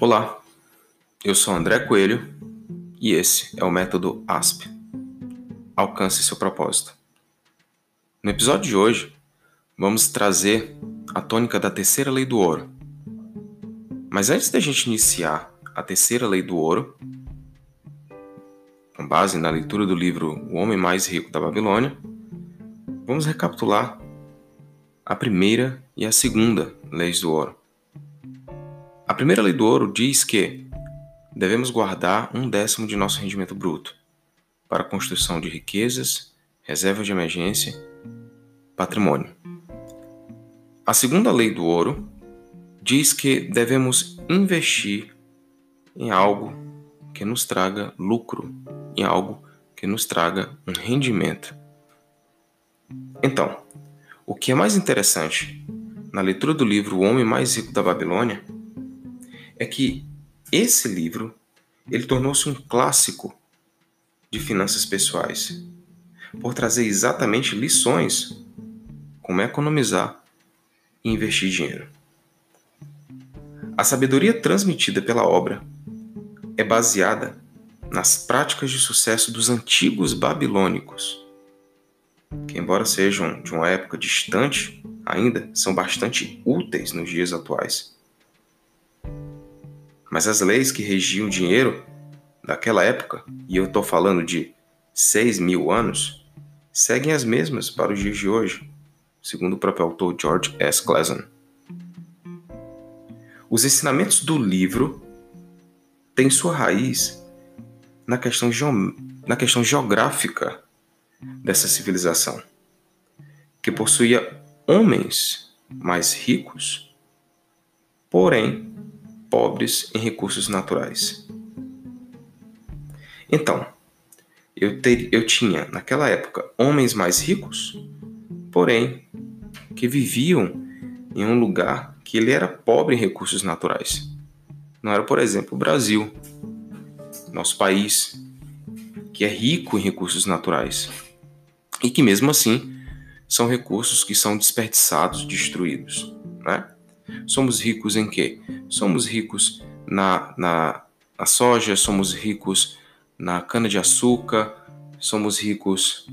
Olá, eu sou André Coelho e esse é o método ASP. Alcance seu propósito. No episódio de hoje, vamos trazer a tônica da terceira lei do ouro. Mas antes da gente iniciar a terceira lei do ouro, com base na leitura do livro O Homem Mais Rico da Babilônia, vamos recapitular a primeira e a segunda leis do ouro. A primeira lei do ouro diz que devemos guardar um décimo de nosso rendimento bruto para a construção de riquezas, reserva de emergência, patrimônio. A segunda lei do ouro diz que devemos investir em algo que nos traga lucro, em algo que nos traga um rendimento. Então, o que é mais interessante na leitura do livro O Homem Mais Rico da Babilônia é que esse livro ele tornou-se um clássico de finanças pessoais, por trazer exatamente lições como economizar e investir dinheiro. A sabedoria transmitida pela obra é baseada nas práticas de sucesso dos antigos babilônicos, que, embora sejam de uma época distante, ainda são bastante úteis nos dias atuais. Mas as leis que regiam o dinheiro daquela época, e eu estou falando de 6 mil anos, seguem as mesmas para os dias de hoje, segundo o próprio autor George S. Clason. Os ensinamentos do livro têm sua raiz na questão, na questão geográfica dessa civilização, que possuía homens mais ricos, porém pobres em recursos naturais. Então, eu, ter, eu tinha naquela época homens mais ricos, porém que viviam em um lugar que ele era pobre em recursos naturais. Não era, por exemplo, o Brasil, nosso país, que é rico em recursos naturais e que mesmo assim são recursos que são desperdiçados, destruídos, né? Somos ricos em quê? Somos ricos na, na, na soja, somos ricos na cana-de-açúcar, somos ricos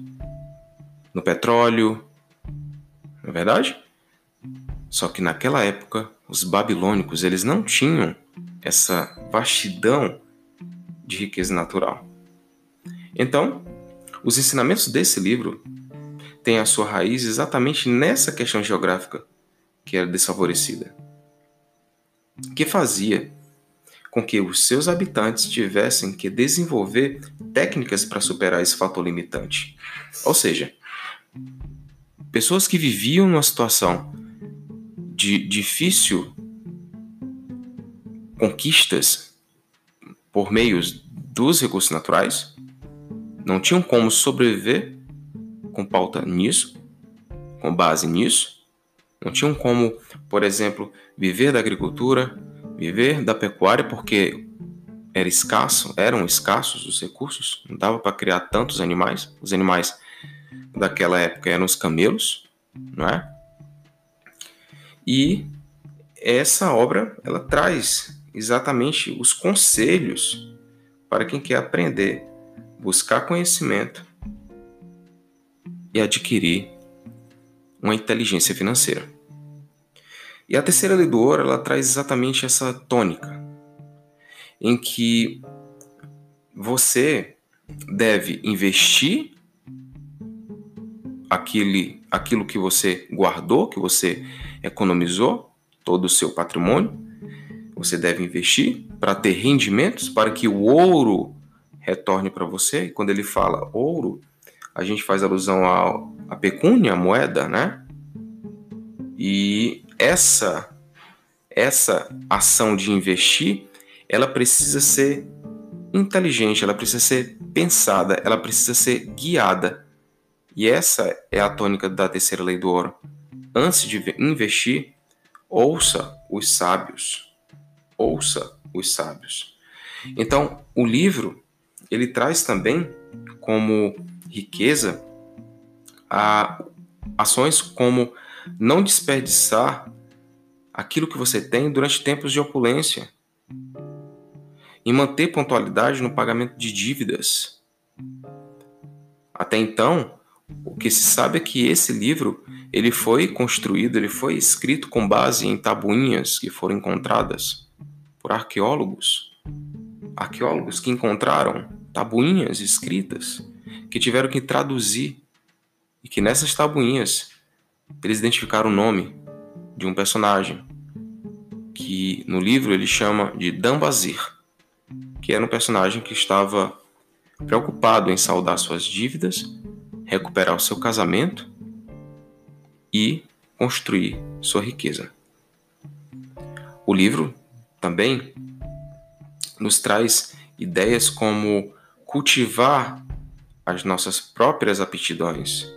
no petróleo, não é verdade? Só que naquela época, os babilônicos eles não tinham essa vastidão de riqueza natural. Então, os ensinamentos desse livro têm a sua raiz exatamente nessa questão geográfica que era desfavorecida, que fazia com que os seus habitantes tivessem que desenvolver técnicas para superar esse fator limitante. Ou seja, pessoas que viviam numa situação de difícil conquistas por meios dos recursos naturais não tinham como sobreviver com pauta nisso, com base nisso, não tinham como, por exemplo, viver da agricultura, viver da pecuária, porque era escasso, eram escassos os recursos, não dava para criar tantos animais. Os animais daquela época eram os camelos, não é? E essa obra ela traz exatamente os conselhos para quem quer aprender, buscar conhecimento e adquirir uma inteligência financeira. E a terceira lei do ouro, ela traz exatamente essa tônica, em que você deve investir aquele, aquilo que você guardou, que você economizou, todo o seu patrimônio, você deve investir para ter rendimentos, para que o ouro retorne para você. E quando ele fala ouro, a gente faz alusão à, à pecúnia, a moeda, né? E essa essa ação de investir, ela precisa ser inteligente, ela precisa ser pensada, ela precisa ser guiada. E essa é a tônica da terceira lei do ouro. Antes de investir, ouça os sábios. Ouça os sábios. Então, o livro ele traz também como riqueza a ações como não desperdiçar aquilo que você tem durante tempos de opulência. em manter pontualidade no pagamento de dívidas. Até então, o que se sabe é que esse livro ele foi construído, ele foi escrito com base em tabuinhas que foram encontradas por arqueólogos. Arqueólogos que encontraram tabuinhas escritas que tiveram que traduzir e que nessas tabuinhas eles identificaram o nome de um personagem que no livro ele chama de Dambazir, que era um personagem que estava preocupado em saldar suas dívidas, recuperar o seu casamento e construir sua riqueza. O livro também nos traz ideias como cultivar as nossas próprias aptidões,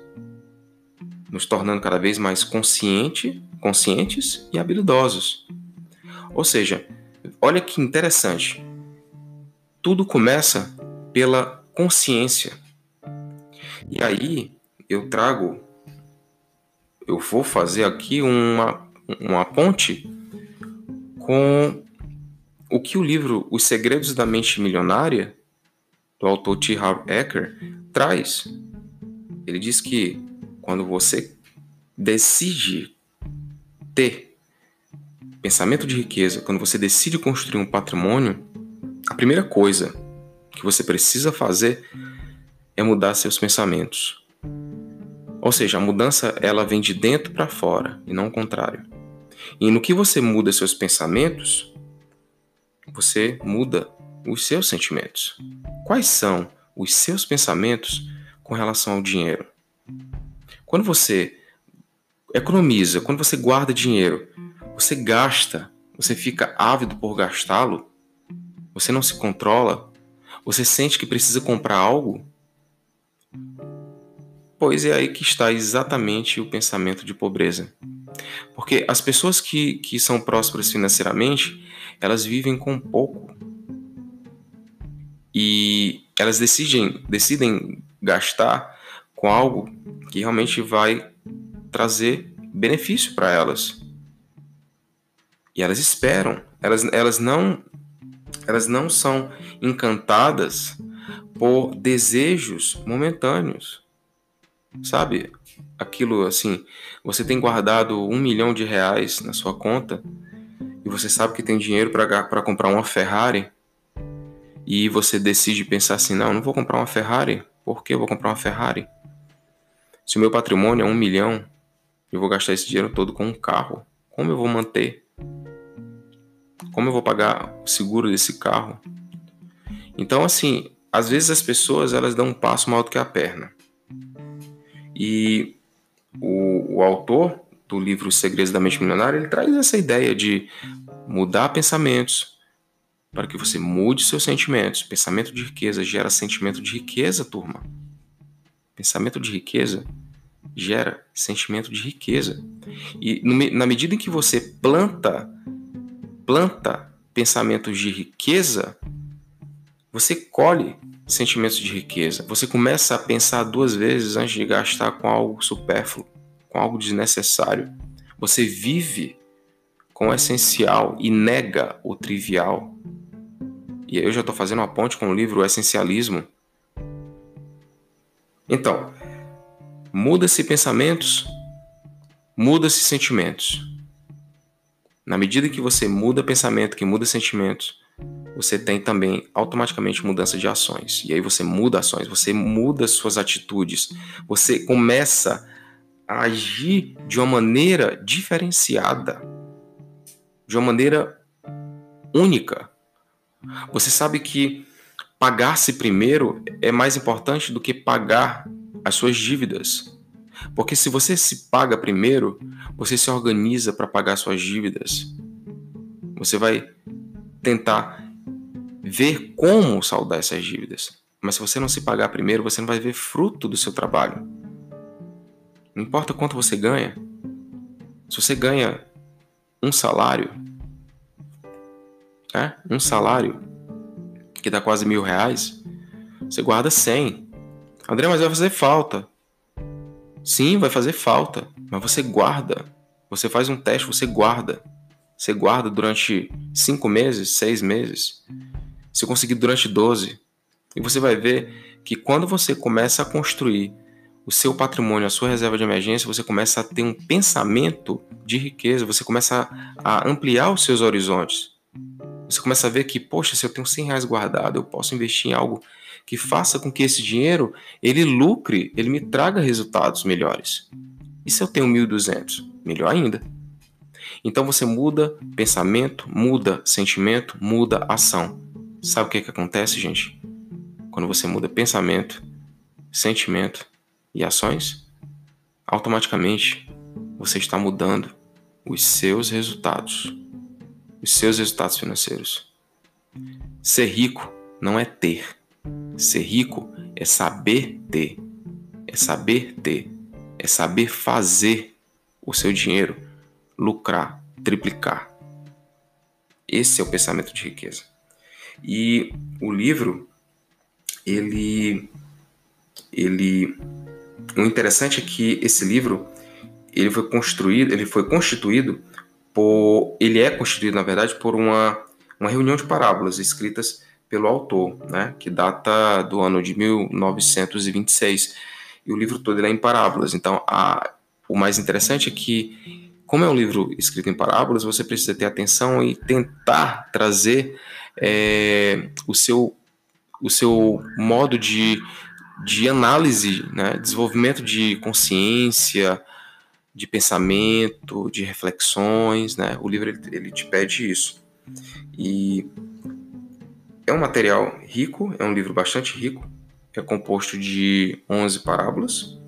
nos tornando cada vez mais consciente, conscientes e habilidosos. Ou seja, olha que interessante. Tudo começa pela consciência. E aí eu trago, eu vou fazer aqui uma, uma ponte com o que o livro Os Segredos da Mente Milionária, do autor T. Harv Eker, traz. Ele diz que quando você decide ter pensamento de riqueza, quando você decide construir um patrimônio, a primeira coisa que você precisa fazer é mudar seus pensamentos. Ou seja, a mudança ela vem de dentro para fora e não o contrário. E no que você muda seus pensamentos, você muda os seus sentimentos. Quais são os seus pensamentos com relação ao dinheiro? Quando você economiza, quando você guarda dinheiro, você gasta, você fica ávido por gastá-lo, você não se controla, você sente que precisa comprar algo? Pois é aí que está exatamente o pensamento de pobreza. Porque as pessoas que, que são prósperas financeiramente, elas vivem com pouco. E elas decidem, decidem gastar com algo que realmente vai trazer benefício para elas. E elas esperam, elas, elas não elas não são encantadas por desejos momentâneos. Sabe? Aquilo assim, você tem guardado um milhão de reais na sua conta e você sabe que tem dinheiro para comprar uma Ferrari e você decide pensar assim: não, não vou comprar uma Ferrari. Por que eu vou comprar uma Ferrari? Se o meu patrimônio é um milhão, eu vou gastar esse dinheiro todo com um carro. Como eu vou manter? Como eu vou pagar o seguro desse carro? Então, assim, às vezes as pessoas elas dão um passo maior do que a perna. E o, o autor do livro Os Segredos da Mente Milionária, ele traz essa ideia de mudar pensamentos para que você mude seus sentimentos. Pensamento de riqueza gera sentimento de riqueza, turma. Pensamento de riqueza gera sentimento de riqueza. E no, na medida em que você planta, planta pensamentos de riqueza, você colhe sentimentos de riqueza. Você começa a pensar duas vezes antes de gastar com algo supérfluo, com algo desnecessário. Você vive com o essencial e nega o trivial. E aí eu já estou fazendo uma ponte com o livro O Essencialismo, então, muda-se pensamentos, muda-se sentimentos. Na medida que você muda pensamento, que muda sentimentos, você tem também automaticamente mudança de ações. E aí você muda ações, você muda suas atitudes, você começa a agir de uma maneira diferenciada, de uma maneira única. Você sabe que pagar-se primeiro é mais importante do que pagar as suas dívidas. Porque se você se paga primeiro, você se organiza para pagar suas dívidas. Você vai tentar ver como saldar essas dívidas. Mas se você não se pagar primeiro, você não vai ver fruto do seu trabalho. Não importa quanto você ganha. Se você ganha um salário, é, um salário, que dá quase mil reais, você guarda 100. André, mas vai fazer falta. Sim, vai fazer falta, mas você guarda. Você faz um teste, você guarda. Você guarda durante cinco meses, seis meses. se conseguir durante 12. E você vai ver que quando você começa a construir o seu patrimônio, a sua reserva de emergência, você começa a ter um pensamento de riqueza, você começa a ampliar os seus horizontes. Você começa a ver que, poxa, se eu tenho 100 reais guardado, eu posso investir em algo que faça com que esse dinheiro ele lucre, ele me traga resultados melhores. E se eu tenho 1.200? Melhor ainda. Então você muda pensamento, muda sentimento, muda ação. Sabe o que, que acontece, gente? Quando você muda pensamento, sentimento e ações, automaticamente você está mudando os seus resultados, os seus resultados financeiros. Ser rico não é ter. Ser rico é saber ter, é saber ter, é saber fazer o seu dinheiro lucrar, triplicar. Esse é o pensamento de riqueza. E o livro, ele, ele, o interessante é que esse livro, ele foi construído, ele foi constituído por, ele é constituído na verdade por uma, uma reunião de parábolas escritas pelo autor, né, que data do ano de 1926. E o livro todo é em parábolas. Então, a, o mais interessante é que como é um livro escrito em parábolas, você precisa ter atenção e tentar trazer é, o, seu, o seu modo de, de análise, né? desenvolvimento de consciência, de pensamento, de reflexões. Né? O livro ele, ele te pede isso. E é um material rico, é um livro bastante rico, é composto de 11 parábolas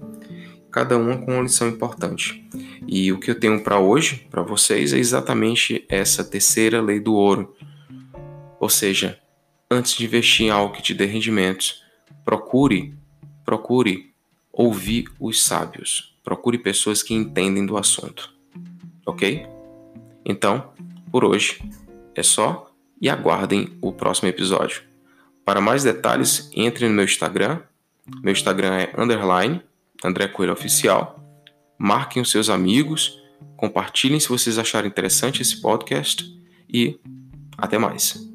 cada uma com uma lição importante. E o que eu tenho para hoje, para vocês, é exatamente essa terceira lei do ouro. Ou seja, antes de investir em algo que te dê rendimentos, procure, procure ouvir os sábios. Procure pessoas que entendem do assunto. Ok? Então, por hoje é só e aguardem o próximo episódio. Para mais detalhes, entre no meu Instagram. Meu Instagram é underline André Coelho Oficial. Marquem os seus amigos, compartilhem se vocês acharem interessante esse podcast e até mais.